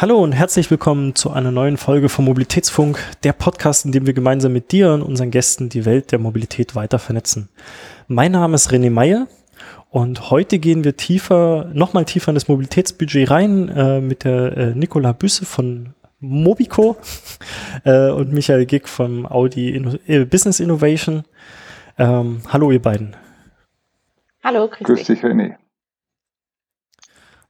Hallo und herzlich willkommen zu einer neuen Folge vom Mobilitätsfunk, der Podcast, in dem wir gemeinsam mit dir und unseren Gästen die Welt der Mobilität weiter vernetzen. Mein Name ist René Meyer und heute gehen wir tiefer, nochmal tiefer in das Mobilitätsbudget rein äh, mit der äh, Nicola Büsse von Mobico äh, und Michael Gick vom Audi Inno äh, Business Innovation. Ähm, hallo ihr beiden. Hallo, grüß, grüß dich, René.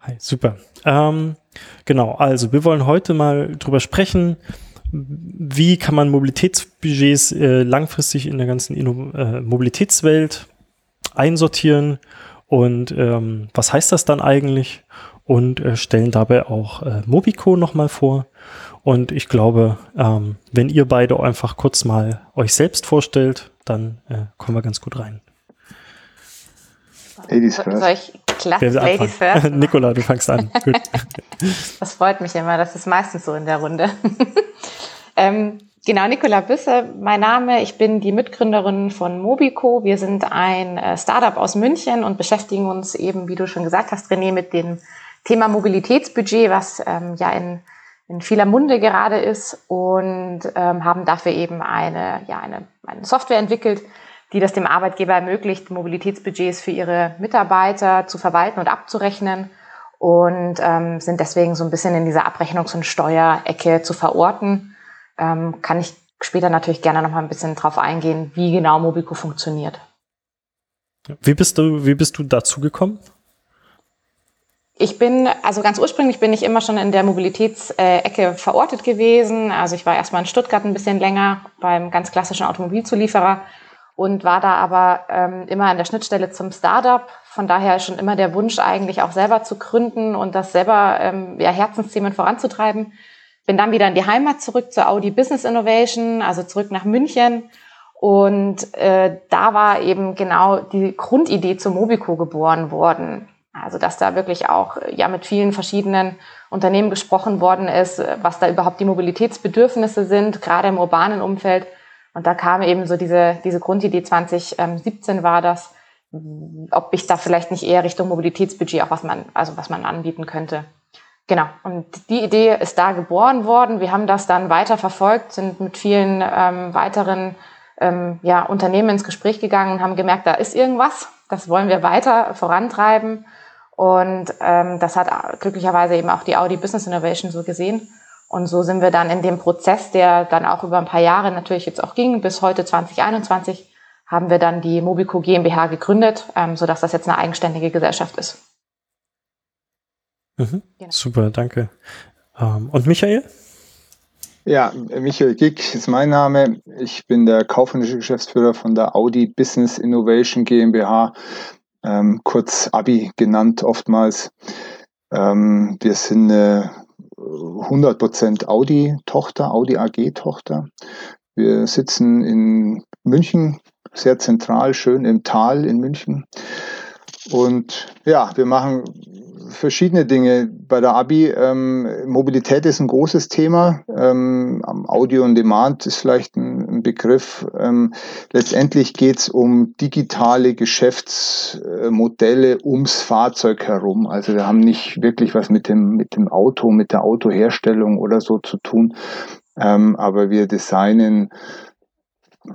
Hi, super. Ähm, genau, also wir wollen heute mal drüber sprechen, wie kann man Mobilitätsbudgets äh, langfristig in der ganzen Inno äh, Mobilitätswelt einsortieren und ähm, was heißt das dann eigentlich und äh, stellen dabei auch äh, Mobico nochmal vor. Und ich glaube, ähm, wenn ihr beide einfach kurz mal euch selbst vorstellt, dann äh, kommen wir ganz gut rein. Ladies first. Soll ich klasse Ladies first? Nicola, du fangst an. Gut. Das freut mich immer, das ist meistens so in der Runde. ähm, genau, Nicola Büsse, mein Name. Ich bin die Mitgründerin von Mobico. Wir sind ein äh, Startup aus München und beschäftigen uns eben, wie du schon gesagt hast, René, mit dem Thema Mobilitätsbudget, was ähm, ja in, in vieler Munde gerade ist und ähm, haben dafür eben eine, ja, eine, eine Software entwickelt, die das dem Arbeitgeber ermöglicht, Mobilitätsbudgets für ihre Mitarbeiter zu verwalten und abzurechnen und ähm, sind deswegen so ein bisschen in dieser Abrechnungs- und Steuerecke zu verorten. Ähm, kann ich später natürlich gerne noch mal ein bisschen drauf eingehen, wie genau Mobico funktioniert. Wie bist du, wie bist du dazu gekommen? Ich bin, also ganz ursprünglich bin ich immer schon in der Mobilitätsecke verortet gewesen. Also ich war erstmal in Stuttgart ein bisschen länger beim ganz klassischen Automobilzulieferer und war da aber ähm, immer an der Schnittstelle zum Startup. Von daher schon immer der Wunsch eigentlich auch selber zu gründen und das selber ähm, ja, Herzensthemen voranzutreiben. Bin dann wieder in die Heimat zurück zur Audi Business Innovation, also zurück nach München. Und äh, da war eben genau die Grundidee zum Mobico geboren worden. Also dass da wirklich auch ja mit vielen verschiedenen Unternehmen gesprochen worden ist, was da überhaupt die Mobilitätsbedürfnisse sind, gerade im urbanen Umfeld und da kam eben so diese, diese Grundidee 2017 war das, ob ich da vielleicht nicht eher Richtung Mobilitätsbudget auch was man, also was man anbieten könnte. Genau. Und die Idee ist da geboren worden. Wir haben das dann weiter verfolgt, sind mit vielen ähm, weiteren ähm, ja, Unternehmen ins Gespräch gegangen und haben gemerkt, da ist irgendwas. Das wollen wir weiter vorantreiben. Und ähm, das hat glücklicherweise eben auch die Audi Business Innovation so gesehen. Und so sind wir dann in dem Prozess, der dann auch über ein paar Jahre natürlich jetzt auch ging, bis heute 2021, haben wir dann die Mobico GmbH gegründet, ähm, sodass das jetzt eine eigenständige Gesellschaft ist. Mhm. Genau. Super, danke. Ähm, und Michael? Ja, Michael Gick ist mein Name. Ich bin der kaufmännische Geschäftsführer von der Audi Business Innovation GmbH, ähm, kurz ABI genannt oftmals. Ähm, wir sind eine 100% Audi-Tochter, Audi AG-Tochter. Wir sitzen in München, sehr zentral, schön im Tal in München. Und ja, wir machen verschiedene Dinge bei der Abi. Ähm, Mobilität ist ein großes Thema. Ähm, Audio on Demand ist vielleicht ein, ein Begriff. Ähm, letztendlich geht es um digitale Geschäftsmodelle ums Fahrzeug herum. Also wir haben nicht wirklich was mit dem, mit dem Auto, mit der Autoherstellung oder so zu tun. Ähm, aber wir designen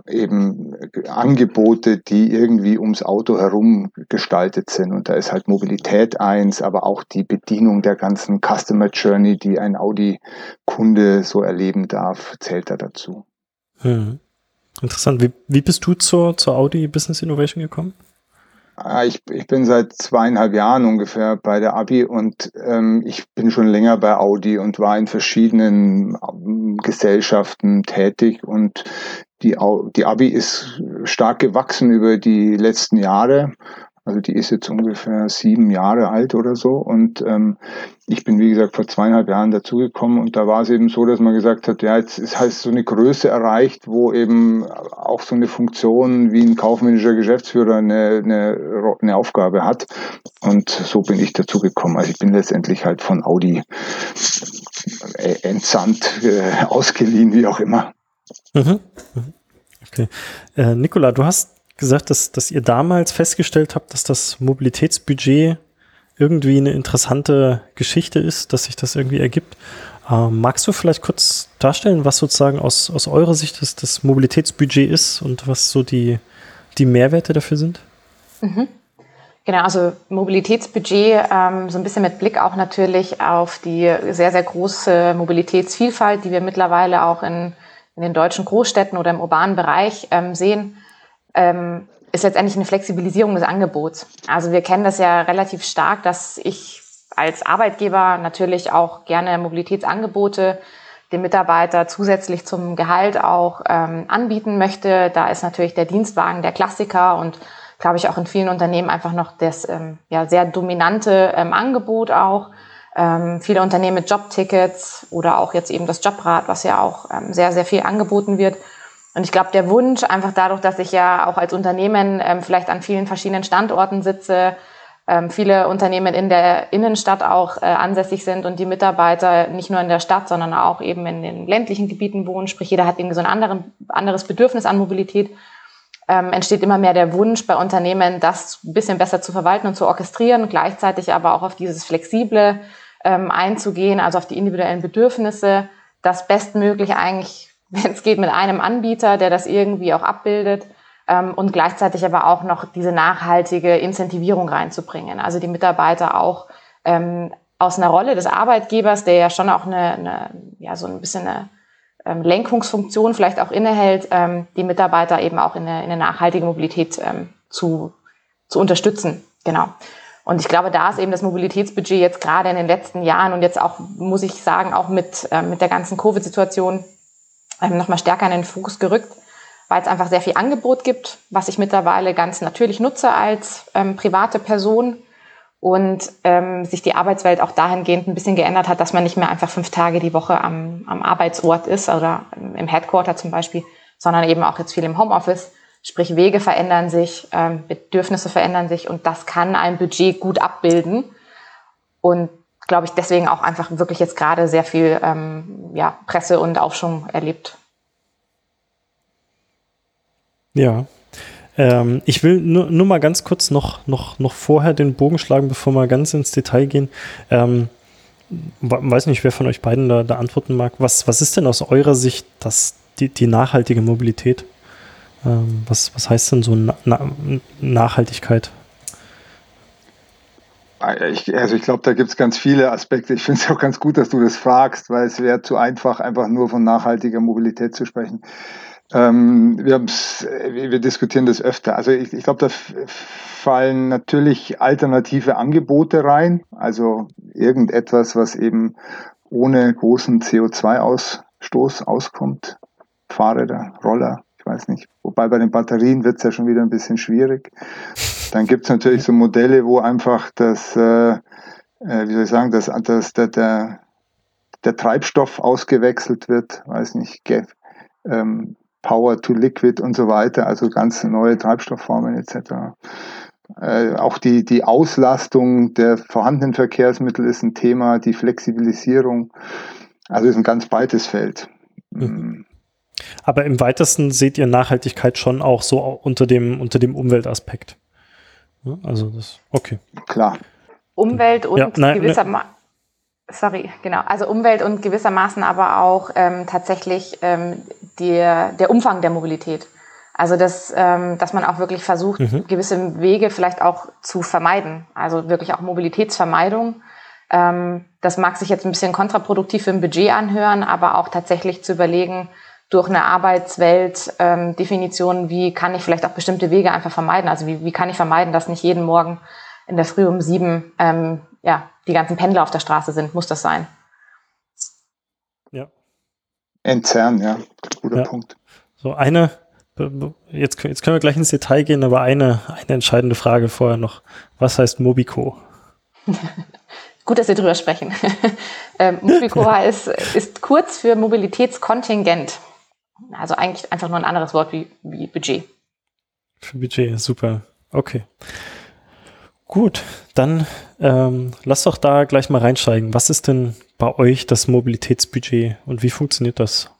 eben Angebote, die irgendwie ums Auto herum gestaltet sind. Und da ist halt Mobilität eins, aber auch die Bedienung der ganzen Customer Journey, die ein Audi-Kunde so erleben darf, zählt da dazu. Hm. Interessant. Wie, wie bist du zur, zur Audi Business Innovation gekommen? Ah, ich, ich bin seit zweieinhalb Jahren ungefähr bei der Abi und ähm, ich bin schon länger bei Audi und war in verschiedenen ähm, Gesellschaften tätig und die, die Abi ist stark gewachsen über die letzten Jahre. Also die ist jetzt ungefähr sieben Jahre alt oder so. Und ähm, ich bin, wie gesagt, vor zweieinhalb Jahren dazugekommen und da war es eben so, dass man gesagt hat, ja, jetzt ist halt so eine Größe erreicht, wo eben auch so eine Funktion wie ein kaufmännischer Geschäftsführer eine, eine, eine Aufgabe hat. Und so bin ich dazugekommen. Also ich bin letztendlich halt von Audi äh, entsandt, äh, ausgeliehen, wie auch immer. Mhm. mhm. Okay. Äh, Nicola, du hast gesagt, dass, dass ihr damals festgestellt habt, dass das Mobilitätsbudget irgendwie eine interessante Geschichte ist, dass sich das irgendwie ergibt. Ähm, magst du vielleicht kurz darstellen, was sozusagen aus, aus eurer Sicht das, das Mobilitätsbudget ist und was so die, die Mehrwerte dafür sind? Mhm. Genau, also Mobilitätsbudget, ähm, so ein bisschen mit Blick auch natürlich auf die sehr, sehr große Mobilitätsvielfalt, die wir mittlerweile auch in, in den deutschen Großstädten oder im urbanen Bereich ähm, sehen, ähm, ist letztendlich eine Flexibilisierung des Angebots. Also wir kennen das ja relativ stark, dass ich als Arbeitgeber natürlich auch gerne Mobilitätsangebote dem Mitarbeiter zusätzlich zum Gehalt auch ähm, anbieten möchte. Da ist natürlich der Dienstwagen der Klassiker und glaube ich auch in vielen Unternehmen einfach noch das ähm, ja, sehr dominante ähm, Angebot auch. Ähm, viele Unternehmen mit Jobtickets oder auch jetzt eben das Jobrad, was ja auch ähm, sehr, sehr viel angeboten wird. Und ich glaube, der Wunsch, einfach dadurch, dass ich ja auch als Unternehmen ähm, vielleicht an vielen verschiedenen Standorten sitze, ähm, viele Unternehmen in der Innenstadt auch äh, ansässig sind und die Mitarbeiter nicht nur in der Stadt, sondern auch eben in den ländlichen Gebieten wohnen. Sprich, jeder hat irgendwie so ein anderen, anderes Bedürfnis an Mobilität. Ähm, entsteht immer mehr der Wunsch bei Unternehmen, das ein bisschen besser zu verwalten und zu orchestrieren gleichzeitig aber auch auf dieses Flexible ähm, einzugehen, also auf die individuellen Bedürfnisse, das bestmöglich eigentlich wenn es geht, mit einem Anbieter, der das irgendwie auch abbildet ähm, und gleichzeitig aber auch noch diese nachhaltige Incentivierung reinzubringen. Also die Mitarbeiter auch ähm, aus einer Rolle des Arbeitgebers, der ja schon auch eine, eine ja so ein bisschen eine ähm, Lenkungsfunktion vielleicht auch innehält, ähm, die Mitarbeiter eben auch in eine, in eine nachhaltige Mobilität ähm, zu, zu unterstützen. Genau. Und ich glaube, da ist eben das Mobilitätsbudget jetzt gerade in den letzten Jahren und jetzt auch, muss ich sagen, auch mit, äh, mit der ganzen Covid-Situation ähm, nochmal stärker in den Fokus gerückt, weil es einfach sehr viel Angebot gibt, was ich mittlerweile ganz natürlich nutze als ähm, private Person und ähm, sich die Arbeitswelt auch dahingehend ein bisschen geändert hat, dass man nicht mehr einfach fünf Tage die Woche am, am Arbeitsort ist oder im Headquarter zum Beispiel, sondern eben auch jetzt viel im Homeoffice. Sprich, Wege verändern sich, ähm, Bedürfnisse verändern sich und das kann ein Budget gut abbilden. Und glaube ich, deswegen auch einfach wirklich jetzt gerade sehr viel ähm, ja, Presse und Aufschwung erlebt. Ja. Ähm, ich will nur, nur mal ganz kurz noch, noch, noch vorher den Bogen schlagen, bevor wir ganz ins Detail gehen. Ähm, weiß nicht, wer von euch beiden da, da antworten mag. Was, was ist denn aus eurer Sicht das, die, die nachhaltige Mobilität? Ähm, was, was heißt denn so Na Nachhaltigkeit? Ich, also ich glaube, da gibt es ganz viele Aspekte. Ich finde es auch ganz gut, dass du das fragst, weil es wäre zu einfach, einfach nur von nachhaltiger Mobilität zu sprechen. Ähm, wir, wir diskutieren das öfter. Also ich, ich glaube, da fallen natürlich alternative Angebote rein. Also irgendetwas, was eben ohne großen CO2-Ausstoß auskommt. Fahrräder, Roller, ich weiß nicht. Wobei bei den Batterien wird es ja schon wieder ein bisschen schwierig. Dann gibt es natürlich so Modelle, wo einfach das, äh, äh, wie soll ich sagen, dass, dass der, der, der Treibstoff ausgewechselt wird, weiß nicht, ähm, Power to Liquid und so weiter, also ganz neue Treibstoffformen etc. Äh, auch die, die Auslastung der vorhandenen Verkehrsmittel ist ein Thema, die Flexibilisierung. Also ist ein ganz breites Feld. Mhm. Aber im weitesten seht ihr Nachhaltigkeit schon auch so unter dem, unter dem Umweltaspekt. Also das, okay. Klar. Umwelt und ja, nein, gewissermaßen, sorry, genau, also Umwelt und gewissermaßen aber auch ähm, tatsächlich ähm, der, der Umfang der Mobilität. Also dass, ähm, dass man auch wirklich versucht, mhm. gewisse Wege vielleicht auch zu vermeiden. Also wirklich auch Mobilitätsvermeidung. Ähm, das mag sich jetzt ein bisschen kontraproduktiv im Budget anhören, aber auch tatsächlich zu überlegen, durch eine Arbeitswelt-Definition, ähm, wie kann ich vielleicht auch bestimmte Wege einfach vermeiden? Also wie, wie kann ich vermeiden, dass nicht jeden Morgen in der Früh um sieben ähm, ja, die ganzen Pendler auf der Straße sind? Muss das sein? Ja. Entzerren, ja. Guter ja. Punkt. So eine, jetzt, jetzt können wir gleich ins Detail gehen, aber eine, eine entscheidende Frage vorher noch. Was heißt Mobico? Gut, dass wir drüber sprechen. ähm, Mobico ist, ist kurz für Mobilitätskontingent. Also eigentlich einfach nur ein anderes Wort wie, wie Budget. Für Budget, super. Okay. Gut, dann ähm, lass doch da gleich mal reinsteigen. Was ist denn bei euch das Mobilitätsbudget und wie funktioniert das?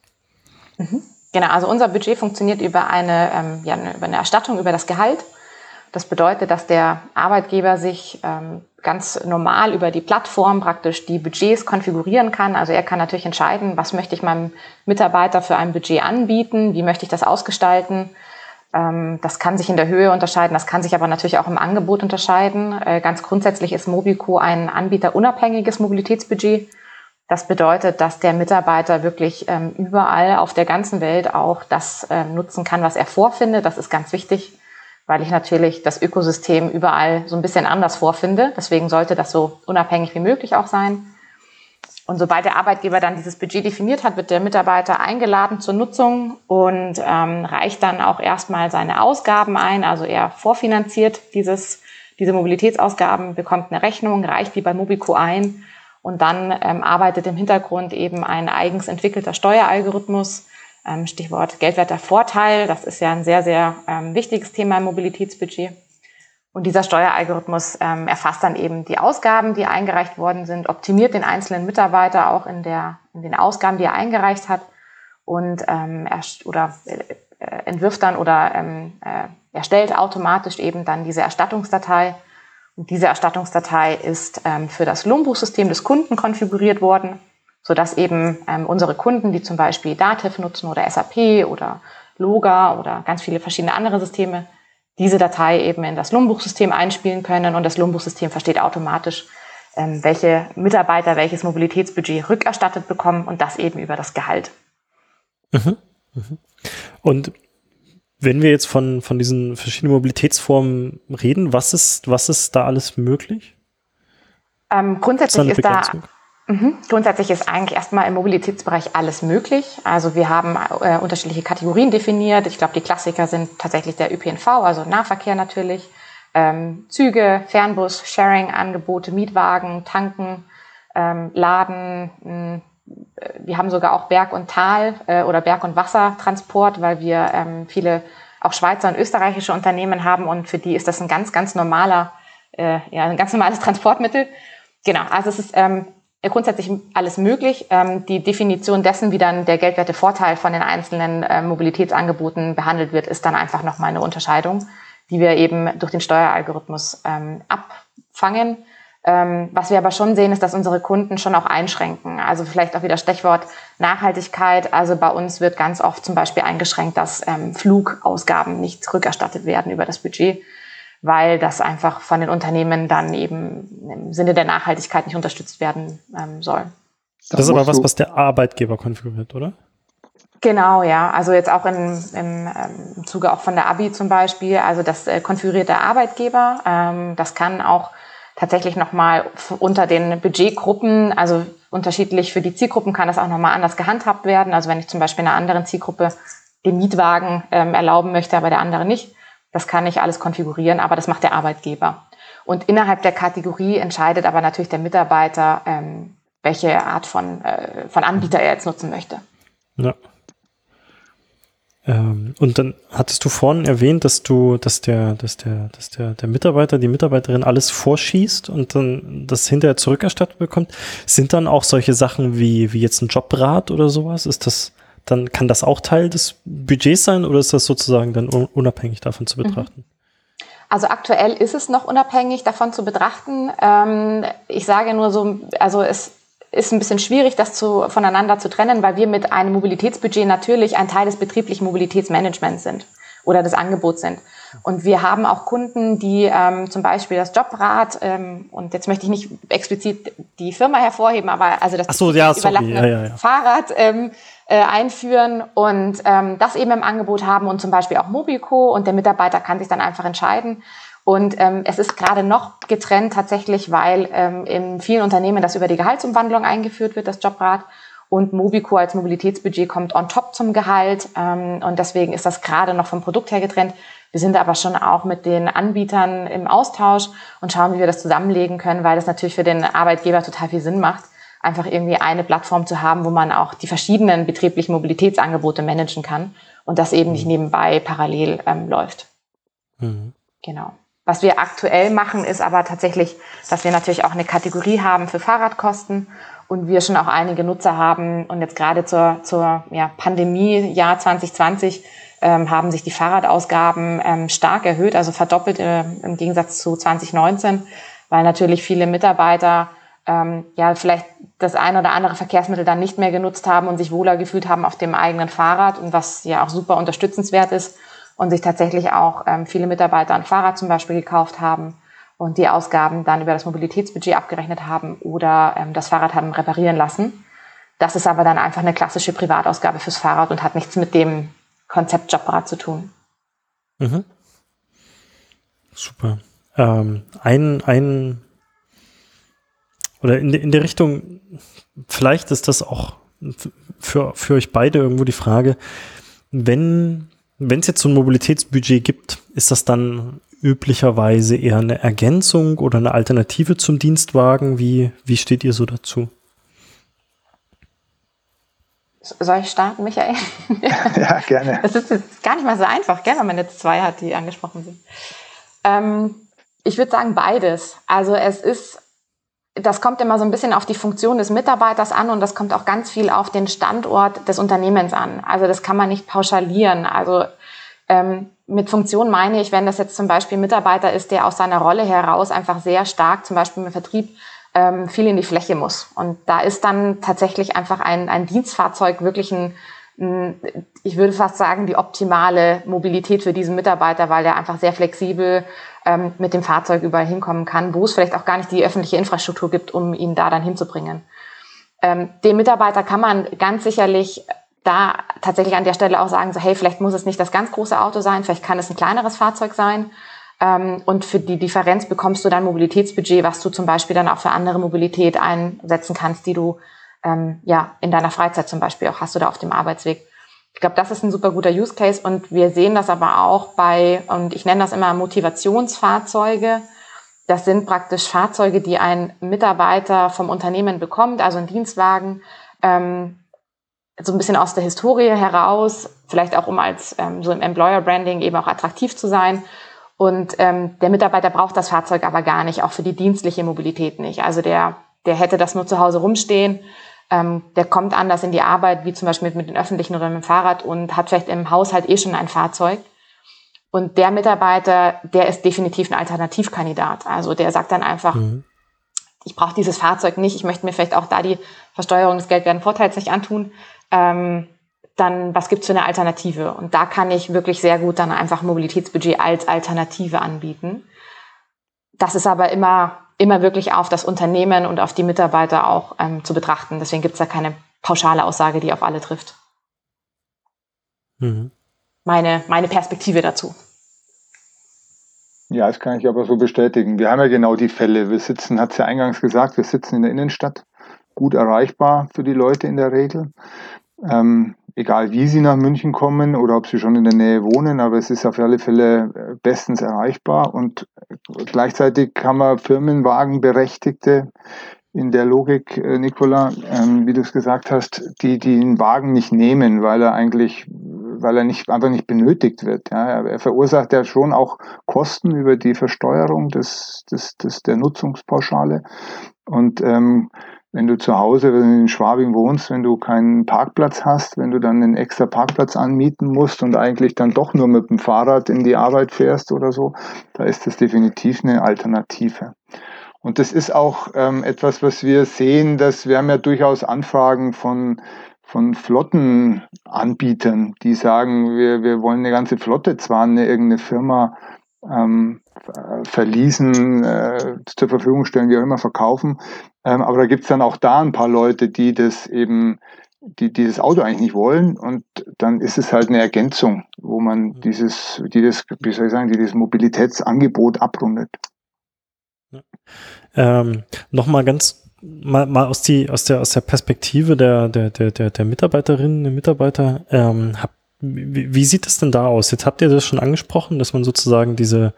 Mhm. Genau, also unser Budget funktioniert über eine, ähm, ja, über eine Erstattung über das Gehalt. Das bedeutet, dass der Arbeitgeber sich ähm, ganz normal über die Plattform praktisch die Budgets konfigurieren kann. Also er kann natürlich entscheiden, was möchte ich meinem Mitarbeiter für ein Budget anbieten, wie möchte ich das ausgestalten. Ähm, das kann sich in der Höhe unterscheiden, das kann sich aber natürlich auch im Angebot unterscheiden. Äh, ganz grundsätzlich ist Mobico ein anbieterunabhängiges Mobilitätsbudget. Das bedeutet, dass der Mitarbeiter wirklich ähm, überall auf der ganzen Welt auch das ähm, nutzen kann, was er vorfindet. Das ist ganz wichtig, weil ich natürlich das Ökosystem überall so ein bisschen anders vorfinde. Deswegen sollte das so unabhängig wie möglich auch sein. Und sobald der Arbeitgeber dann dieses Budget definiert hat, wird der Mitarbeiter eingeladen zur Nutzung und ähm, reicht dann auch erstmal seine Ausgaben ein. Also er vorfinanziert dieses, diese Mobilitätsausgaben, bekommt eine Rechnung, reicht die bei Mobico ein und dann ähm, arbeitet im Hintergrund eben ein eigens entwickelter Steueralgorithmus, ähm, Stichwort geldwerter Vorteil. Das ist ja ein sehr, sehr ähm, wichtiges Thema im Mobilitätsbudget. Und dieser Steueralgorithmus ähm, erfasst dann eben die Ausgaben, die eingereicht worden sind, optimiert den einzelnen Mitarbeiter auch in, der, in den Ausgaben, die er eingereicht hat und ähm, erst, oder äh, entwirft dann oder ähm, äh, erstellt automatisch eben dann diese Erstattungsdatei und diese Erstattungsdatei ist ähm, für das Lohnbuchsystem des Kunden konfiguriert worden, sodass eben ähm, unsere Kunden, die zum Beispiel Dativ nutzen oder SAP oder Loga oder ganz viele verschiedene andere Systeme, diese Datei eben in das Lohnbuchsystem einspielen können und das Lohnbuchsystem versteht automatisch, ähm, welche Mitarbeiter welches Mobilitätsbudget rückerstattet bekommen und das eben über das Gehalt. Mhm. Mhm. Und wenn wir jetzt von, von diesen verschiedenen Mobilitätsformen reden, was ist, was ist da alles möglich? Ähm, grundsätzlich ist, ist da Mhm. Grundsätzlich ist eigentlich erstmal im Mobilitätsbereich alles möglich. Also wir haben äh, unterschiedliche Kategorien definiert. Ich glaube, die Klassiker sind tatsächlich der ÖPNV, also Nahverkehr natürlich, ähm, Züge, Fernbus, Sharing-Angebote, Mietwagen, Tanken, ähm, Laden. Mh, wir haben sogar auch Berg- und Tal- äh, oder Berg- und Wassertransport, weil wir ähm, viele auch Schweizer und österreichische Unternehmen haben und für die ist das ein ganz, ganz normaler, äh, ja, ein ganz normales Transportmittel. Genau, also es ist ähm, grundsätzlich alles möglich. Ähm, die Definition dessen, wie dann der geldwerte Vorteil von den einzelnen äh, Mobilitätsangeboten behandelt wird, ist dann einfach nochmal eine Unterscheidung, die wir eben durch den Steueralgorithmus ähm, abfangen. Ähm, was wir aber schon sehen, ist, dass unsere Kunden schon auch einschränken. Also vielleicht auch wieder Stichwort Nachhaltigkeit. Also bei uns wird ganz oft zum Beispiel eingeschränkt, dass Flugausgaben nicht rückerstattet werden über das Budget, weil das einfach von den Unternehmen dann eben im Sinne der Nachhaltigkeit nicht unterstützt werden ähm, soll. Das ist aber was, was der Arbeitgeber konfiguriert, oder? Genau, ja. Also jetzt auch in, im, im Zuge auch von der ABI zum Beispiel. Also das äh, konfiguriert der Arbeitgeber. Ähm, das kann auch tatsächlich nochmal unter den Budgetgruppen, also unterschiedlich für die Zielgruppen kann das auch nochmal anders gehandhabt werden. Also wenn ich zum Beispiel einer anderen Zielgruppe den Mietwagen ähm, erlauben möchte, aber der andere nicht, das kann ich alles konfigurieren, aber das macht der Arbeitgeber. Und innerhalb der Kategorie entscheidet aber natürlich der Mitarbeiter, ähm, welche Art von, äh, von Anbieter er jetzt nutzen möchte. Ja. Ähm, und dann hattest du vorhin erwähnt, dass du, dass der, dass der, dass der, der Mitarbeiter, die Mitarbeiterin alles vorschießt und dann das hinterher zurückerstattet bekommt. Sind dann auch solche Sachen wie, wie jetzt ein Jobrat oder sowas? Ist das, dann kann das auch Teil des Budgets sein oder ist das sozusagen dann unabhängig davon zu mhm. betrachten? Also aktuell ist es noch unabhängig davon zu betrachten. Ähm, ich sage nur so, also es ist ein bisschen schwierig, das zu, voneinander zu trennen, weil wir mit einem Mobilitätsbudget natürlich ein Teil des betrieblichen Mobilitätsmanagements sind oder des Angebots sind. Und wir haben auch Kunden, die ähm, zum Beispiel das Jobrad, ähm, und jetzt möchte ich nicht explizit die Firma hervorheben, aber also das so, ja, sorry. Ja, ja, ja. Fahrrad ähm, äh, einführen und ähm, das eben im Angebot haben und zum Beispiel auch Mobico und der Mitarbeiter kann sich dann einfach entscheiden, und ähm, es ist gerade noch getrennt tatsächlich, weil ähm, in vielen Unternehmen das über die Gehaltsumwandlung eingeführt wird, das Jobrad. Und Mobico als Mobilitätsbudget kommt on top zum Gehalt. Ähm, und deswegen ist das gerade noch vom Produkt her getrennt. Wir sind aber schon auch mit den Anbietern im Austausch und schauen, wie wir das zusammenlegen können, weil das natürlich für den Arbeitgeber total viel Sinn macht, einfach irgendwie eine Plattform zu haben, wo man auch die verschiedenen betrieblichen Mobilitätsangebote managen kann und das eben nicht nebenbei parallel ähm, läuft. Mhm. Genau. Was wir aktuell machen, ist aber tatsächlich, dass wir natürlich auch eine Kategorie haben für Fahrradkosten und wir schon auch einige Nutzer haben und jetzt gerade zur, zur ja, Pandemie Jahr 2020 ähm, haben sich die Fahrradausgaben ähm, stark erhöht, also verdoppelt äh, im Gegensatz zu 2019. weil natürlich viele Mitarbeiter ähm, ja vielleicht das ein oder andere Verkehrsmittel dann nicht mehr genutzt haben und sich wohler gefühlt haben auf dem eigenen Fahrrad und was ja auch super unterstützenswert ist und sich tatsächlich auch ähm, viele Mitarbeiter ein Fahrrad zum Beispiel gekauft haben und die Ausgaben dann über das Mobilitätsbudget abgerechnet haben oder ähm, das Fahrrad haben reparieren lassen. Das ist aber dann einfach eine klassische Privatausgabe fürs Fahrrad und hat nichts mit dem Konzept Jobrad zu tun. Mhm. Super. Ähm, ein, ein oder in, in der Richtung, vielleicht ist das auch für, für euch beide irgendwo die Frage, wenn wenn es jetzt so ein Mobilitätsbudget gibt, ist das dann üblicherweise eher eine Ergänzung oder eine Alternative zum Dienstwagen? Wie, wie steht ihr so dazu? Soll ich starten, Michael? ja, gerne. Es ist jetzt gar nicht mal so einfach, gell, wenn man jetzt zwei hat, die angesprochen sind. Ähm, ich würde sagen beides. Also es ist das kommt immer so ein bisschen auf die Funktion des Mitarbeiters an und das kommt auch ganz viel auf den Standort des Unternehmens an. Also das kann man nicht pauschalieren. Also ähm, mit Funktion meine ich, wenn das jetzt zum Beispiel ein Mitarbeiter ist, der aus seiner Rolle heraus einfach sehr stark, zum Beispiel im Vertrieb, ähm, viel in die Fläche muss. Und da ist dann tatsächlich einfach ein, ein Dienstfahrzeug wirklich ein, ein, ich würde fast sagen, die optimale Mobilität für diesen Mitarbeiter, weil der einfach sehr flexibel ähm, mit dem Fahrzeug überall hinkommen kann, wo es vielleicht auch gar nicht die öffentliche Infrastruktur gibt, um ihn da dann hinzubringen. Ähm, dem Mitarbeiter kann man ganz sicherlich da tatsächlich an der Stelle auch sagen, so hey, vielleicht muss es nicht das ganz große Auto sein, vielleicht kann es ein kleineres Fahrzeug sein. Ähm, und für die Differenz bekommst du dann Mobilitätsbudget, was du zum Beispiel dann auch für andere Mobilität einsetzen kannst, die du ähm, ja in deiner Freizeit zum Beispiel auch hast oder auf dem Arbeitsweg. Ich glaube, das ist ein super guter Use Case und wir sehen das aber auch bei, und ich nenne das immer Motivationsfahrzeuge. Das sind praktisch Fahrzeuge, die ein Mitarbeiter vom Unternehmen bekommt, also ein Dienstwagen, ähm, so ein bisschen aus der Historie heraus, vielleicht auch um als ähm, so im Employer Branding eben auch attraktiv zu sein. Und ähm, der Mitarbeiter braucht das Fahrzeug aber gar nicht, auch für die dienstliche Mobilität nicht. Also der, der hätte das nur zu Hause rumstehen ähm, der kommt anders in die Arbeit, wie zum Beispiel mit, mit den öffentlichen oder mit dem Fahrrad und hat vielleicht im Haushalt eh schon ein Fahrzeug. Und der Mitarbeiter, der ist definitiv ein Alternativkandidat. Also der sagt dann einfach, mhm. ich brauche dieses Fahrzeug nicht, ich möchte mir vielleicht auch da die Versteuerung des Geldwertenvorteils nicht antun. Ähm, dann was gibt's für eine Alternative? Und da kann ich wirklich sehr gut dann einfach Mobilitätsbudget als Alternative anbieten. Das ist aber immer immer wirklich auf das Unternehmen und auf die Mitarbeiter auch ähm, zu betrachten. Deswegen gibt es da keine pauschale Aussage, die auf alle trifft. Mhm. Meine, meine Perspektive dazu. Ja, das kann ich aber so bestätigen. Wir haben ja genau die Fälle. Wir sitzen, hat es ja eingangs gesagt, wir sitzen in der Innenstadt, gut erreichbar für die Leute in der Regel. Ähm, egal wie sie nach München kommen oder ob sie schon in der Nähe wohnen, aber es ist auf alle Fälle äh, bestens erreichbar und gleichzeitig kann man Firmenwagenberechtigte in der Logik, äh, Nicola, ähm, wie du es gesagt hast, die, die den Wagen nicht nehmen, weil er eigentlich, weil er nicht, einfach nicht benötigt wird. Ja. Er verursacht ja schon auch Kosten über die Versteuerung des, des, des, der Nutzungspauschale. Und ähm, wenn du zu Hause, in Schwabing wohnst, wenn du keinen Parkplatz hast, wenn du dann einen extra Parkplatz anmieten musst und eigentlich dann doch nur mit dem Fahrrad in die Arbeit fährst oder so, da ist das definitiv eine Alternative. Und das ist auch ähm, etwas, was wir sehen, dass wir haben ja durchaus Anfragen von von Flottenanbietern, die sagen, wir, wir wollen eine ganze Flotte zwar eine irgendeine Firma ähm, verließen, äh, zur Verfügung stellen, wie auch immer verkaufen. Ähm, aber da gibt es dann auch da ein paar Leute, die das eben, die dieses Auto eigentlich nicht wollen. Und dann ist es halt eine Ergänzung, wo man mhm. dieses, die das, wie soll ich sagen, die das Mobilitätsangebot abrundet. Ja. Ähm, Nochmal ganz mal, mal aus, die, aus, der, aus der Perspektive der, der, der, der Mitarbeiterinnen und Mitarbeiter, ähm, hab, wie, wie, sieht das denn da aus? Jetzt habt ihr das schon angesprochen, dass man sozusagen diese,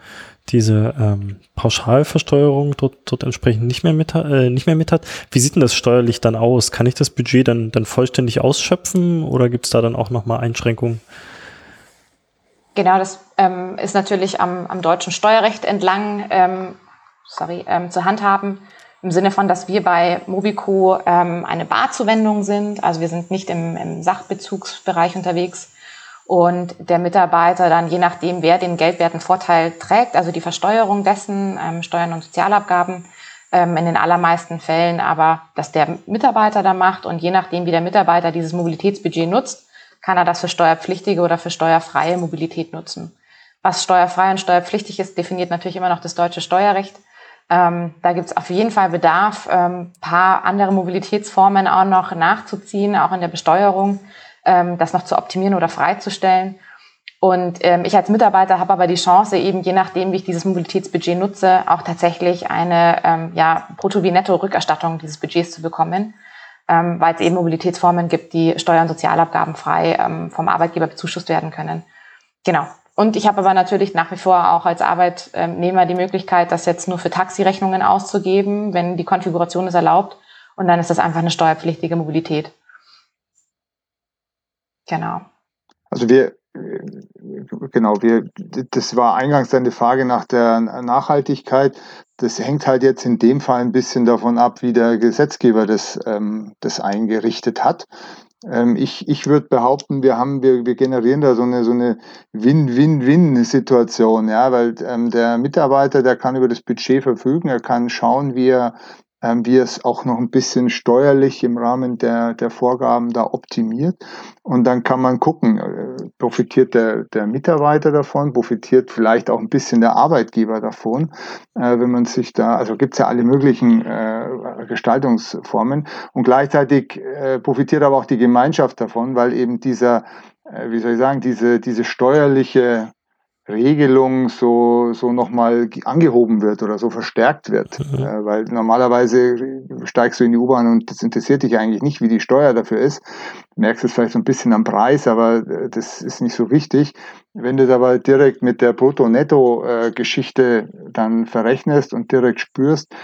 diese ähm, Pauschalversteuerung dort, dort entsprechend nicht mehr, mit, äh, nicht mehr mit hat. Wie sieht denn das steuerlich dann aus? Kann ich das Budget dann, dann vollständig ausschöpfen oder gibt es da dann auch nochmal Einschränkungen? Genau, das ähm, ist natürlich am, am deutschen Steuerrecht entlang ähm, sorry, ähm, zu handhaben. Im Sinne von, dass wir bei Movico ähm, eine Barzuwendung sind. Also wir sind nicht im, im Sachbezugsbereich unterwegs und der Mitarbeiter dann je nachdem, wer den geldwerten Vorteil trägt, also die Versteuerung dessen, ähm, Steuern und Sozialabgaben, ähm, in den allermeisten Fällen aber, dass der Mitarbeiter da macht und je nachdem, wie der Mitarbeiter dieses Mobilitätsbudget nutzt, kann er das für steuerpflichtige oder für steuerfreie Mobilität nutzen. Was steuerfrei und steuerpflichtig ist, definiert natürlich immer noch das deutsche Steuerrecht. Ähm, da gibt es auf jeden Fall Bedarf, ähm, paar andere Mobilitätsformen auch noch nachzuziehen, auch in der Besteuerung, ähm, das noch zu optimieren oder freizustellen. Und ähm, ich als Mitarbeiter habe aber die Chance, eben je nachdem, wie ich dieses Mobilitätsbudget nutze, auch tatsächlich eine ähm, ja, Brutto- wie Netto-Rückerstattung dieses Budgets zu bekommen, ähm, weil es eben Mobilitätsformen gibt, die Steuern- und Sozialabgaben frei ähm, vom Arbeitgeber bezuschusst werden können. Genau. Und ich habe aber natürlich nach wie vor auch als Arbeitnehmer die Möglichkeit, das jetzt nur für Taxirechnungen auszugeben, wenn die Konfiguration es erlaubt. Und dann ist das einfach eine steuerpflichtige Mobilität. Genau. Also wir, genau, wir, das war eingangs deine Frage nach der Nachhaltigkeit. Das hängt halt jetzt in dem Fall ein bisschen davon ab, wie der Gesetzgeber das, ähm, das eingerichtet hat. Ähm, ich ich würde behaupten, wir haben, wir, wir generieren da so eine, so eine Win-Win-Win-Situation, ja, weil ähm, der Mitarbeiter, der kann über das Budget verfügen, er kann schauen, wie er ähm, wie es auch noch ein bisschen steuerlich im Rahmen der, der Vorgaben da optimiert. Und dann kann man gucken, äh, profitiert der, der Mitarbeiter davon, profitiert vielleicht auch ein bisschen der Arbeitgeber davon, äh, wenn man sich da, also gibt es ja alle möglichen äh, Gestaltungsformen. Und gleichzeitig äh, profitiert aber auch die Gemeinschaft davon, weil eben dieser, äh, wie soll ich sagen, diese, diese steuerliche Regelung so, so nochmal angehoben wird oder so verstärkt wird. Mhm. Äh, weil normalerweise steigst du in die U-Bahn und das interessiert dich eigentlich nicht, wie die Steuer dafür ist. Du merkst es vielleicht so ein bisschen am Preis, aber äh, das ist nicht so wichtig. Wenn du es aber direkt mit der Brutto-Netto-Geschichte dann verrechnest und direkt spürst,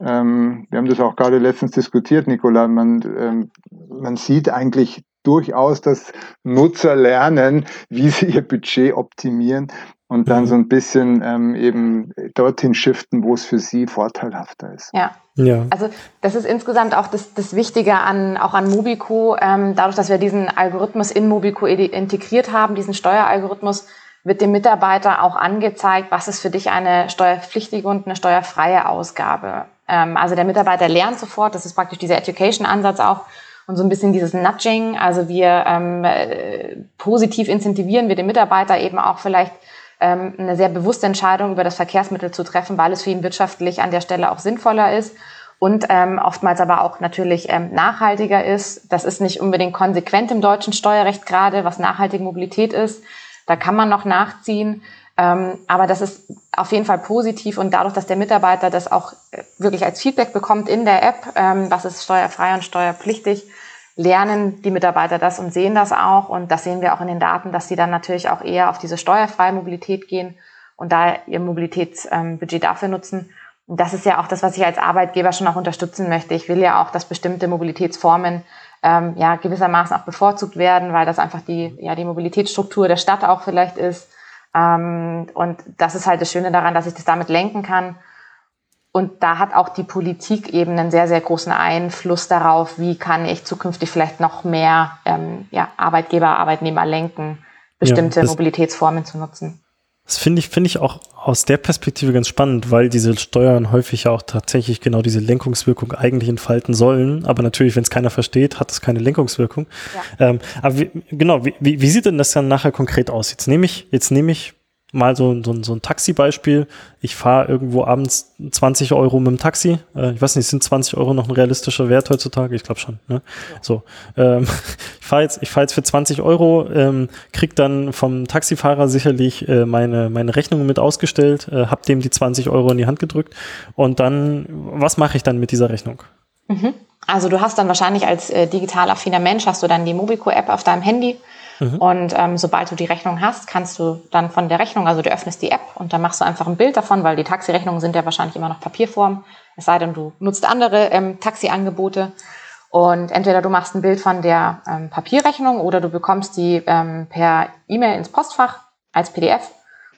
ähm, wir haben das auch gerade letztens diskutiert, Nicola, man, ähm, man sieht eigentlich durchaus, dass Nutzer lernen, wie sie ihr Budget optimieren und dann mhm. so ein bisschen ähm, eben dorthin shiften, wo es für sie vorteilhafter ist. Ja. Ja. Also das ist insgesamt auch das, das Wichtige an auch an Mobico. Ähm, dadurch, dass wir diesen Algorithmus in Mobico integriert haben, diesen Steueralgorithmus, wird dem Mitarbeiter auch angezeigt, was ist für dich eine steuerpflichtige und eine steuerfreie Ausgabe. Ähm, also der Mitarbeiter lernt sofort, das ist praktisch dieser Education-Ansatz auch, und so ein bisschen dieses Nudging, also wir ähm, äh, positiv incentivieren wir den Mitarbeiter eben auch vielleicht ähm, eine sehr bewusste Entscheidung über das Verkehrsmittel zu treffen, weil es für ihn wirtschaftlich an der Stelle auch sinnvoller ist und ähm, oftmals aber auch natürlich ähm, nachhaltiger ist. Das ist nicht unbedingt konsequent im deutschen Steuerrecht gerade, was nachhaltige Mobilität ist. Da kann man noch nachziehen. Ähm, aber das ist auf jeden Fall positiv und dadurch, dass der Mitarbeiter das auch äh, wirklich als Feedback bekommt in der App, ähm, was ist steuerfrei und steuerpflichtig, lernen die Mitarbeiter das und sehen das auch. Und das sehen wir auch in den Daten, dass sie dann natürlich auch eher auf diese steuerfreie Mobilität gehen und da ihr Mobilitätsbudget ähm, dafür nutzen. Und das ist ja auch das, was ich als Arbeitgeber schon auch unterstützen möchte. Ich will ja auch, dass bestimmte Mobilitätsformen ähm, ja gewissermaßen auch bevorzugt werden, weil das einfach die, ja, die Mobilitätsstruktur der Stadt auch vielleicht ist. Ähm, und das ist halt das Schöne daran, dass ich das damit lenken kann und da hat auch die Politik eben einen sehr, sehr großen Einfluss darauf, wie kann ich zukünftig vielleicht noch mehr ähm, ja, Arbeitgeber, Arbeitnehmer lenken, bestimmte ja, Mobilitätsformen zu nutzen. Das finde ich, finde ich auch aus der Perspektive ganz spannend, weil diese Steuern häufig ja auch tatsächlich genau diese Lenkungswirkung eigentlich entfalten sollen. Aber natürlich, wenn es keiner versteht, hat es keine Lenkungswirkung. Ja. Ähm, aber wie, genau, wie, wie sieht denn das dann nachher konkret aus? Jetzt nehme ich, jetzt nehme ich mal so, so, so ein Taxi-Beispiel. Ich fahre irgendwo abends 20 Euro mit dem Taxi. Äh, ich weiß nicht, sind 20 Euro noch ein realistischer Wert heutzutage? Ich glaube schon. Ne? Ja. So, ähm, ich fahre jetzt, ich fahr jetzt für 20 Euro, ähm, krieg dann vom Taxifahrer sicherlich äh, meine, meine Rechnung mit ausgestellt, äh, hab dem die 20 Euro in die Hand gedrückt und dann, was mache ich dann mit dieser Rechnung? Mhm. Also du hast dann wahrscheinlich als äh, digital affiner Mensch, hast du dann die Mobico-App auf deinem Handy Mhm. Und ähm, sobald du die Rechnung hast, kannst du dann von der Rechnung, also du öffnest die App und dann machst du einfach ein Bild davon, weil die Taxirechnungen sind ja wahrscheinlich immer noch Papierform. Es sei denn, du nutzt andere ähm, Taxiangebote. Und entweder du machst ein Bild von der ähm, Papierrechnung oder du bekommst die ähm, per E-Mail ins Postfach als PDF.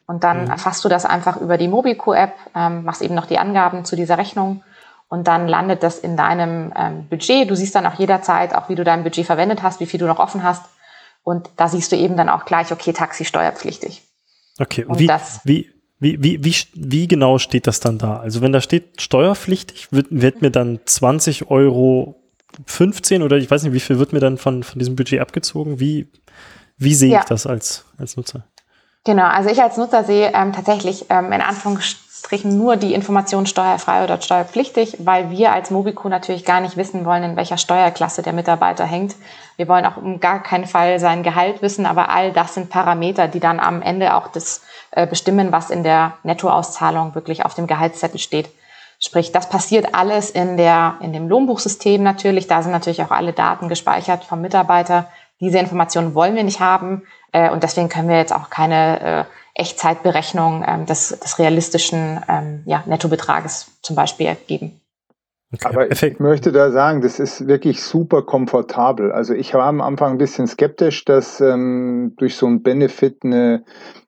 Und dann mhm. erfasst du das einfach über die Mobico-App, ähm, machst eben noch die Angaben zu dieser Rechnung und dann landet das in deinem ähm, Budget. Du siehst dann auch jederzeit, auch wie du dein Budget verwendet hast, wie viel du noch offen hast Und da siehst du eben dann auch gleich, okay, Taxi steuerpflichtig. Okay, und, wie, das, wie, wie, wie, wie, wie genau steht das dann da? Also wenn da steht steuerpflichtig, wird, wird mir dann 20 Euro 15 oder ich weiß nicht, wie viel wird mir dann von, von diesem Budget abgezogen? Wie, wie sehe ja. ich das als, als Nutzer? Genau, also ich als Nutzer sehe ähm, tatsächlich ähm, in Anführungsstrichen nur die Information steuerfrei oder steuerpflichtig, weil wir als Mobico natürlich gar nicht wissen wollen, in welcher Steuerklasse der Mitarbeiter hängt. Wir wollen auch um gar keinen Fall sein Gehalt wissen, aber all das sind Parameter, die dann am Ende auch das äh, bestimmen, was in der Nettoauszahlung wirklich auf dem Gehaltszettel steht. Sprich, das passiert alles in, der, in dem Lohnbuchsystem natürlich. Da sind natürlich auch alle Daten gespeichert vom Mitarbeiter. Diese Informationen wollen wir nicht haben. Äh, und deswegen können wir jetzt auch keine äh, Echtzeitberechnung ähm, des, des realistischen ähm, ja, Nettobetrages zum Beispiel geben. Okay. Aber ich möchte da sagen, das ist wirklich super komfortabel. Also ich war am Anfang ein bisschen skeptisch, dass ähm, durch so ein Benefit eine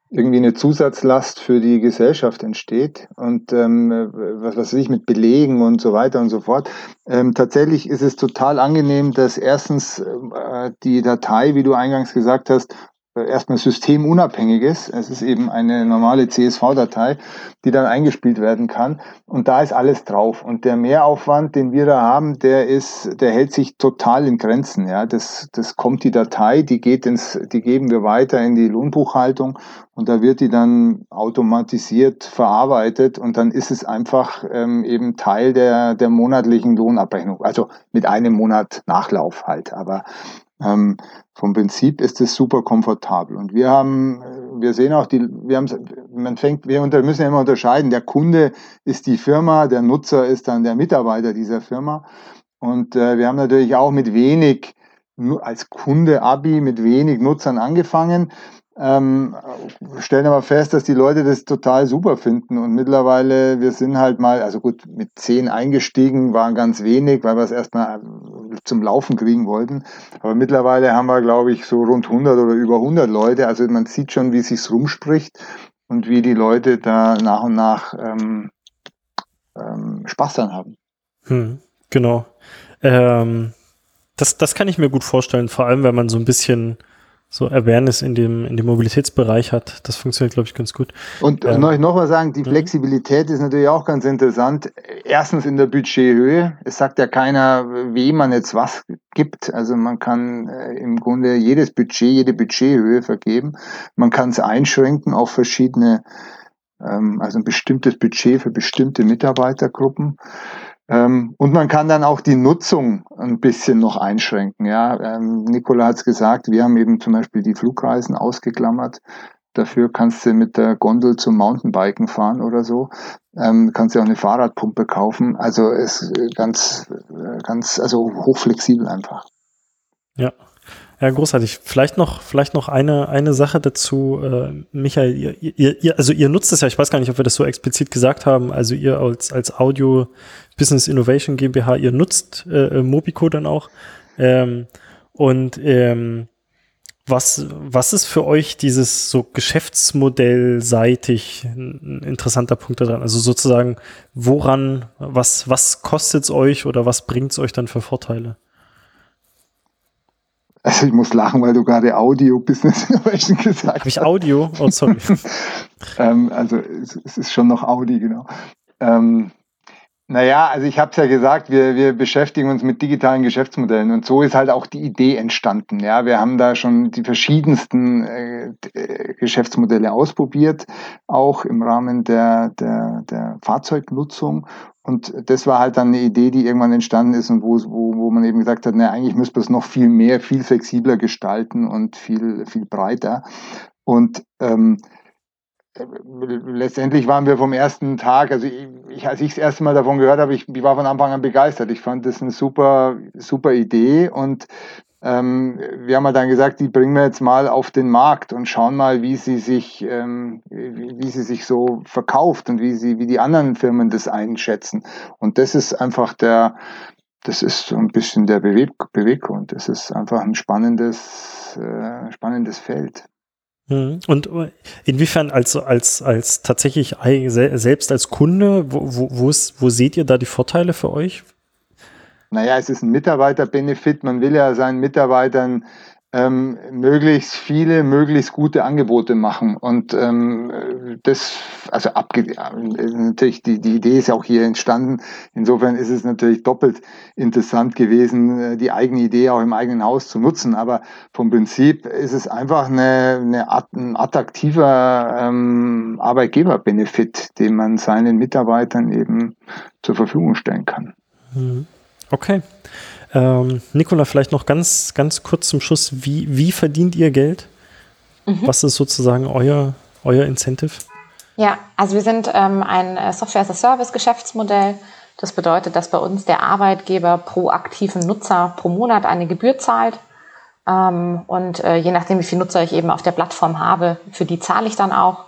irgendwie eine Zusatzlast für die Gesellschaft entsteht und ähm, was weiß ich mit Belegen und so weiter und so fort. Ähm, tatsächlich ist es total angenehm, dass erstens äh, die Datei, wie du eingangs gesagt hast, äh, erstmal systemunabhängiges. Es ist eben eine normale CSV-Datei, die dann eingespielt werden kann. Und da ist alles drauf. Und der Mehraufwand, den wir da haben, der ist, der hält sich total in Grenzen. Ja, das, das kommt die Datei, die geht ins, die geben wir weiter in die Lohnbuchhaltung und da wird die dann automatisiert verarbeitet und dann ist es einfach ähm, eben Teil der, der monatlichen Lohnabrechnung. Also mit einem Monat Nachlauf halt. Aber ähm, vom Prinzip ist es super komfortabel. Und wir haben, wir sehen auch die, wir haben, man fängt, wir unter, müssen ja immer unterscheiden. Der Kunde ist die Firma, der Nutzer ist dann der Mitarbeiter dieser Firma. Und äh, wir haben natürlich auch mit wenig, als Kunde Abi mit wenig Nutzern angefangen ähm, stellen aber fest, dass die Leute das total super finden und mittlerweile, wir sind halt mal, also gut, mit zehn eingestiegen, waren ganz wenig, weil wir es erstmal zum Laufen kriegen wollten, aber mittlerweile haben wir, glaube ich, so rund 100 oder über 100 Leute, also man sieht schon, wie es sich rumspricht und wie die Leute da nach und nach ähm, ähm, Spaß dann haben. Hm, genau. Ähm, das, das kann ich mir gut vorstellen, vor allem wenn man so ein bisschen so Awareness in dem, in dem Mobilitätsbereich hat. Das funktioniert, glaube ich, ganz gut. Und ähm, noch, noch mal sagen, die mhm. Flexibilität ist natürlich auch ganz interessant. Erstens in der Budgethöhe. Es sagt ja keiner, wem man jetzt was gibt. Also man kann äh, im Grunde jedes Budget, jede Budgethöhe vergeben. Man kann es einschränken auf verschiedene, ähm, also ein bestimmtes Budget für bestimmte Mitarbeitergruppen. Ähm, und man kann dann auch die Nutzung ein bisschen noch einschränken. Ja, ähm, Nicola hat es gesagt, wir haben eben zum Beispiel die Flugreisen ausgeklammert. Dafür kannst du mit der Gondel zum Mountainbiken fahren oder so. Ähm, kannst du auch eine Fahrradpumpe kaufen. Also es ist ganz, ganz, also hochflexibel einfach. Ja. Ja, großartig. Vielleicht noch, vielleicht noch eine, eine Sache dazu, äh, Michael, ihr, ihr, ihr, also ihr nutzt es ja, ich weiß gar nicht, ob wir das so explizit gesagt haben, also ihr als, als Audio Business Innovation GmbH, ihr nutzt äh, Mobico dann auch. Ähm, und ähm, was, was ist für euch dieses so geschäftsmodellseitig ein interessanter Punkt daran? Also sozusagen, woran, was, was kostet es euch oder was bringt es euch dann für Vorteile? Also ich muss lachen, weil du gerade Audio Business Innovation gesagt hast. Habe ich Audio? Oh, sorry. ähm, also es, es, ist schon noch Audi, genau. Ähm, naja, also ich habe es ja gesagt, wir, wir beschäftigen uns mit digitalen Geschäftsmodellen und so ist halt auch die Idee entstanden. Ja, wir haben da schon die verschiedensten äh, äh Geschäftsmodelle ausprobiert, auch im Rahmen der, der, der Fahrzeugnutzung und das war halt dann eine Idee, die irgendwann entstanden ist und wo, wo, wo man eben gesagt hat, na, eigentlich müsste man es noch viel mehr, viel flexibler gestalten und viel, viel breiter. Und ähm, letztendlich waren wir vom ersten Tag, also ich, als ich das erste Mal davon gehört habe, ich, ich war von Anfang an begeistert. Ich fand das eine super, super Idee und ähm, wir haben halt dann gesagt, die bringen wir jetzt mal auf den Markt und schauen mal, wie sie sich, ähm, wie, wie, sie sich so verkauft und wie sie, wie die anderen Firmen das einschätzen. Und das ist einfach der, das ist so ein bisschen der Beweg Beweggrund. Das ist einfach ein spannendes, äh, spannendes Feld. Mhm. Und äh, inwiefern als, als, als tatsächlich selbst als Kunde, wo, wo, wo seht ihr da die Vorteile für euch? Naja, es ist ein Mitarbeiterbenefit. Man will ja seinen Mitarbeitern ähm, möglichst viele, möglichst gute Angebote machen. Und ähm, das, also abge natürlich, die, die Idee ist ja auch hier entstanden. Insofern ist es natürlich doppelt interessant gewesen, äh, die eigene Idee auch im eigenen Haus zu nutzen. Aber vom Prinzip ist es einfach eine, eine ein attraktiver ähm, Arbeitgeberbenefit, den man seinen Mitarbeitern eben zur Verfügung stellen kann. Mhm. Okay. Ähm, Nicola, vielleicht noch ganz, ganz kurz zum Schluss. Wie, wie verdient ihr Geld? Mhm. Was ist sozusagen euer, euer Incentive? Ja, also wir sind ähm, ein äh, Software-as-a-Service-Geschäftsmodell. Das bedeutet, dass bei uns der Arbeitgeber pro aktiven Nutzer pro Monat eine Gebühr zahlt. Ähm, und äh, je nachdem, wie viele Nutzer ich eben auf der Plattform habe, für die zahle ich dann auch.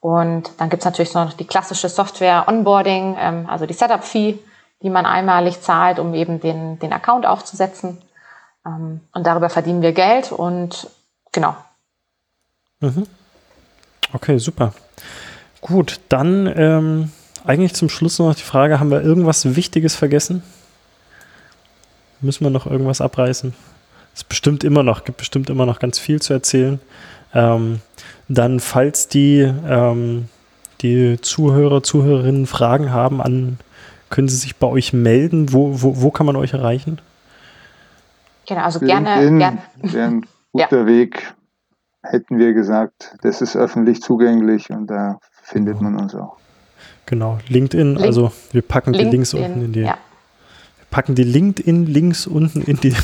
Und dann gibt es natürlich noch die klassische Software-Onboarding, ähm, also die Setup-Fee die man einmalig zahlt, um eben den, den Account aufzusetzen. Ähm, und darüber verdienen wir Geld und genau. Mhm. Okay, super. Gut, dann ähm, eigentlich zum Schluss noch die Frage, haben wir irgendwas Wichtiges vergessen? Müssen wir noch irgendwas abreißen? Es bestimmt immer noch, gibt bestimmt immer noch ganz viel zu erzählen. Ähm, dann, falls die, ähm, die Zuhörer, Zuhörerinnen Fragen haben an können Sie sich bei euch melden? Wo, wo, wo kann man euch erreichen? Genau, also gerne. gerne. Wäre ein guter ja. Weg, hätten wir gesagt. Das ist öffentlich zugänglich und da findet man uns auch. Genau, LinkedIn, Link, also wir packen LinkedIn, die Links unten in die. Ja. Wir packen die LinkedIn-Links unten in die,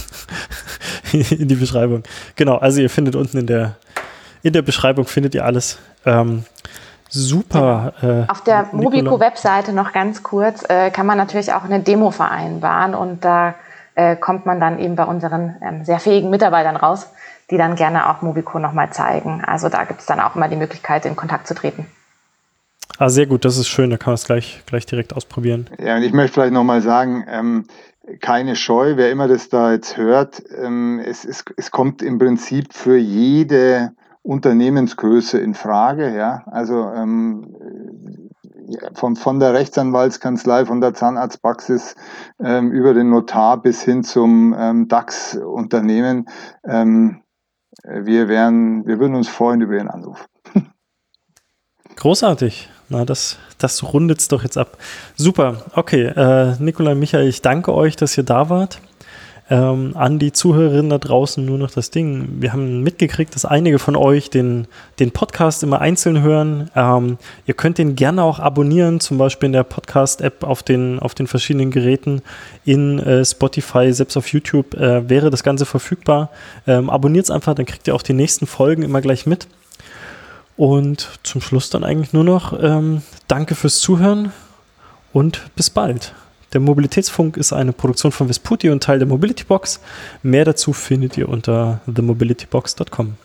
in die Beschreibung. Genau, also ihr findet unten in der, in der Beschreibung findet ihr alles. Ähm, Super. Äh, Auf der Mobico-Webseite noch ganz kurz äh, kann man natürlich auch eine Demo vereinbaren und da äh, kommt man dann eben bei unseren ähm, sehr fähigen Mitarbeitern raus, die dann gerne auch Mobico nochmal zeigen. Also da gibt es dann auch immer die Möglichkeit, in Kontakt zu treten. Ah, sehr gut, das ist schön, da kann man es gleich, gleich direkt ausprobieren. Ja, und ich möchte vielleicht nochmal sagen, ähm, keine Scheu, wer immer das da jetzt hört, ähm, es, es, es kommt im Prinzip für jede Unternehmensgröße in Frage. Ja? Also ähm, von, von der Rechtsanwaltskanzlei, von der Zahnarztpraxis ähm, über den Notar bis hin zum ähm, DAX-Unternehmen. Ähm, wir, wären, wir würden uns freuen über Ihren Anruf. Großartig. Na, das, das rundet es doch jetzt ab. Super. Okay, äh, Nikolai, Michael, ich danke euch, dass ihr da wart. Ähm, an die Zuhörerinnen da draußen nur noch das Ding. Wir haben mitgekriegt, dass einige von euch den, den Podcast immer einzeln hören. Ähm, ihr könnt den gerne auch abonnieren, zum Beispiel in der Podcast-App auf den, auf den verschiedenen Geräten, in äh, Spotify, selbst auf YouTube äh, wäre das Ganze verfügbar. Ähm, Abonniert es einfach, dann kriegt ihr auch die nächsten Folgen immer gleich mit. Und zum Schluss dann eigentlich nur noch ähm, Danke fürs Zuhören und bis bald. Der Mobilitätsfunk ist eine Produktion von Vesputi und Teil der Mobility Box. Mehr dazu findet ihr unter themobilitybox.com.